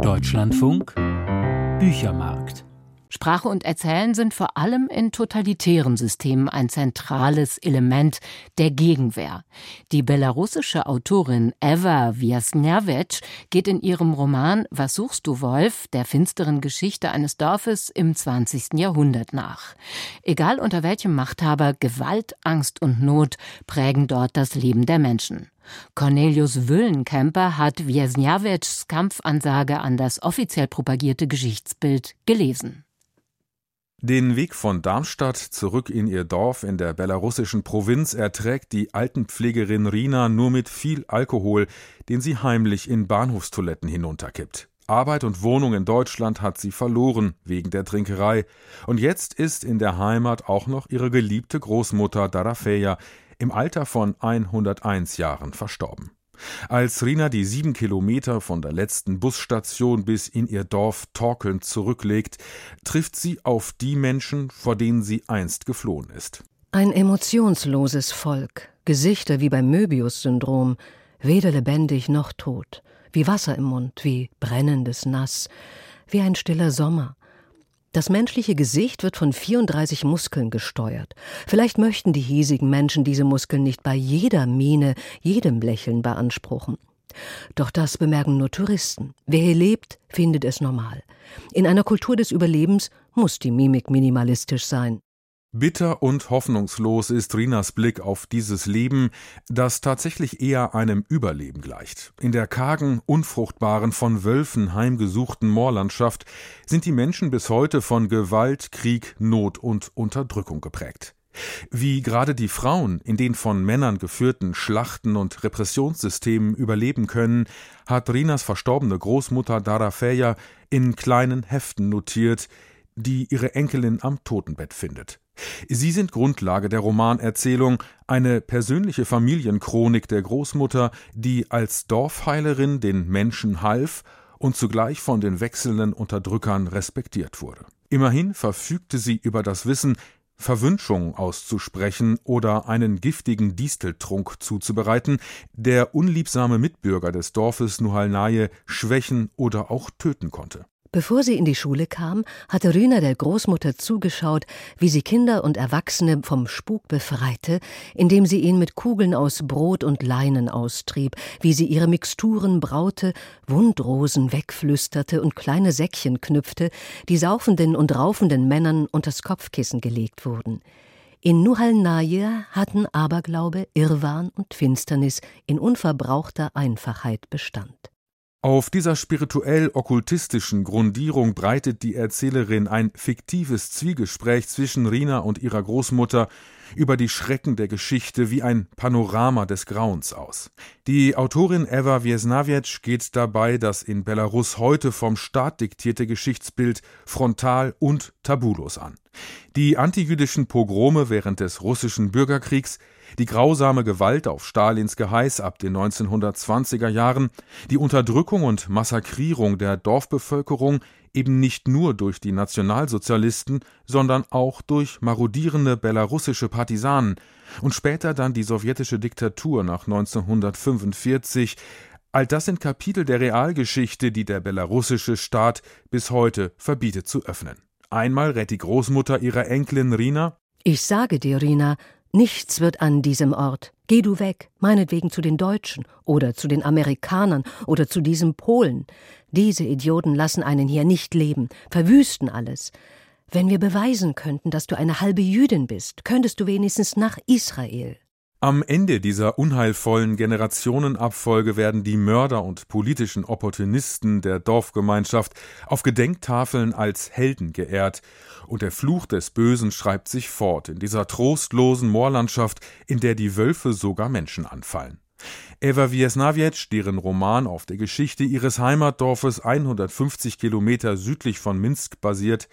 Deutschlandfunk Büchermarkt Sprache und Erzählen sind vor allem in totalitären Systemen ein zentrales Element der Gegenwehr. Die belarussische Autorin Eva Wiasniewicz geht in ihrem Roman Was suchst du, Wolf? der finsteren Geschichte eines Dorfes im 20. Jahrhundert nach. Egal unter welchem Machthaber, Gewalt, Angst und Not prägen dort das Leben der Menschen. Cornelius Wüllenkemper hat Wiasniewicz Kampfansage an das offiziell propagierte Geschichtsbild gelesen. Den Weg von Darmstadt zurück in ihr Dorf in der belarussischen Provinz erträgt die Altenpflegerin Rina nur mit viel Alkohol, den sie heimlich in Bahnhofstoiletten hinunterkippt. Arbeit und Wohnung in Deutschland hat sie verloren wegen der Trinkerei. Und jetzt ist in der Heimat auch noch ihre geliebte Großmutter Darafeja im Alter von 101 Jahren verstorben. Als Rina die sieben Kilometer von der letzten Busstation bis in ihr Dorf torkelnd zurücklegt, trifft sie auf die Menschen, vor denen sie einst geflohen ist. Ein emotionsloses Volk, Gesichter wie beim Möbius-Syndrom, weder lebendig noch tot, wie Wasser im Mund, wie brennendes Nass, wie ein stiller Sommer, das menschliche Gesicht wird von 34 Muskeln gesteuert. Vielleicht möchten die hiesigen Menschen diese Muskeln nicht bei jeder Miene, jedem Lächeln beanspruchen. Doch das bemerken nur Touristen. Wer hier lebt, findet es normal. In einer Kultur des Überlebens muss die Mimik minimalistisch sein. Bitter und hoffnungslos ist Rinas Blick auf dieses Leben, das tatsächlich eher einem Überleben gleicht. In der kargen, unfruchtbaren, von Wölfen heimgesuchten Moorlandschaft sind die Menschen bis heute von Gewalt, Krieg, Not und Unterdrückung geprägt. Wie gerade die Frauen in den von Männern geführten Schlachten und Repressionssystemen überleben können, hat Rinas verstorbene Großmutter Darafeya in kleinen Heften notiert, die ihre Enkelin am Totenbett findet. Sie sind Grundlage der Romanerzählung, eine persönliche Familienchronik der Großmutter, die als Dorfheilerin den Menschen half und zugleich von den wechselnden Unterdrückern respektiert wurde. Immerhin verfügte sie über das Wissen, Verwünschung auszusprechen oder einen giftigen Disteltrunk zuzubereiten, der unliebsame Mitbürger des Dorfes Nuhalnaje schwächen oder auch töten konnte. Bevor sie in die Schule kam, hatte Rüner der Großmutter zugeschaut, wie sie Kinder und Erwachsene vom Spuk befreite, indem sie ihn mit Kugeln aus Brot und Leinen austrieb, wie sie ihre Mixturen braute, Wundrosen wegflüsterte und kleine Säckchen knüpfte, die saufenden und raufenden Männern unters Kopfkissen gelegt wurden. In Nuhal Naje hatten Aberglaube, Irrwahn und Finsternis in unverbrauchter Einfachheit Bestand. Auf dieser spirituell-okkultistischen Grundierung breitet die Erzählerin ein fiktives Zwiegespräch zwischen Rina und ihrer Großmutter über die Schrecken der Geschichte wie ein Panorama des Grauens aus. Die Autorin Eva Wiesnawiec geht dabei das in Belarus heute vom Staat diktierte Geschichtsbild frontal und tabulos an. Die antijüdischen Pogrome während des russischen Bürgerkriegs die grausame Gewalt auf Stalins Geheiß ab den 1920er Jahren, die Unterdrückung und Massakrierung der Dorfbevölkerung eben nicht nur durch die Nationalsozialisten, sondern auch durch marodierende belarussische Partisanen und später dann die sowjetische Diktatur nach 1945, all das sind Kapitel der Realgeschichte, die der belarussische Staat bis heute verbietet zu öffnen. Einmal rät die Großmutter ihrer Enkelin Rina Ich sage dir, Rina, Nichts wird an diesem Ort. Geh du weg, meinetwegen zu den Deutschen oder zu den Amerikanern oder zu diesem Polen. Diese Idioten lassen einen hier nicht leben, verwüsten alles. Wenn wir beweisen könnten, dass du eine halbe Jüdin bist, könntest du wenigstens nach Israel. Am Ende dieser unheilvollen Generationenabfolge werden die Mörder und politischen Opportunisten der Dorfgemeinschaft auf Gedenktafeln als Helden geehrt, und der Fluch des Bösen schreibt sich fort in dieser trostlosen Moorlandschaft, in der die Wölfe sogar Menschen anfallen. Eva Wiesnawiec, deren Roman auf der Geschichte ihres Heimatdorfes 150 Kilometer südlich von Minsk basiert,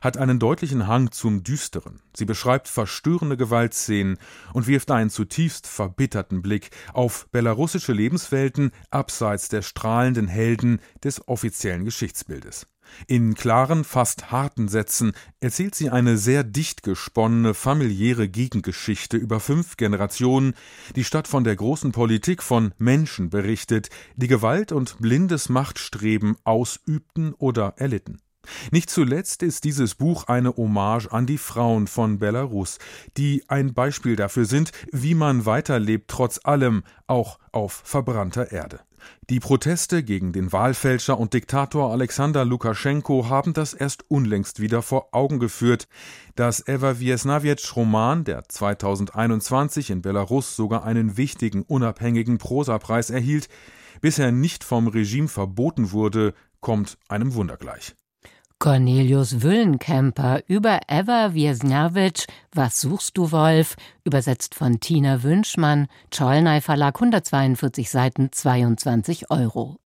hat einen deutlichen Hang zum Düsteren. Sie beschreibt verstörende Gewaltszenen und wirft einen zutiefst verbitterten Blick auf belarussische Lebenswelten abseits der strahlenden Helden des offiziellen Geschichtsbildes. In klaren, fast harten Sätzen erzählt sie eine sehr dicht gesponnene familiäre Gegengeschichte über fünf Generationen, die statt von der großen Politik von Menschen berichtet, die Gewalt und blindes Machtstreben ausübten oder erlitten. Nicht zuletzt ist dieses Buch eine Hommage an die Frauen von Belarus, die ein Beispiel dafür sind, wie man weiterlebt trotz allem, auch auf verbrannter Erde. Die Proteste gegen den Wahlfälscher und Diktator Alexander Lukaschenko haben das erst unlängst wieder vor Augen geführt. Dass Eva Wiesnawiec Roman, der 2021 in Belarus sogar einen wichtigen unabhängigen Prosapreis erhielt, bisher nicht vom Regime verboten wurde, kommt einem Wunder gleich. Cornelius Wüllenkemper über Eva Wiesnjawitsch Was suchst du, Wolf? Übersetzt von Tina Wünschmann, Czollnay Verlag 142 Seiten, 22 Euro.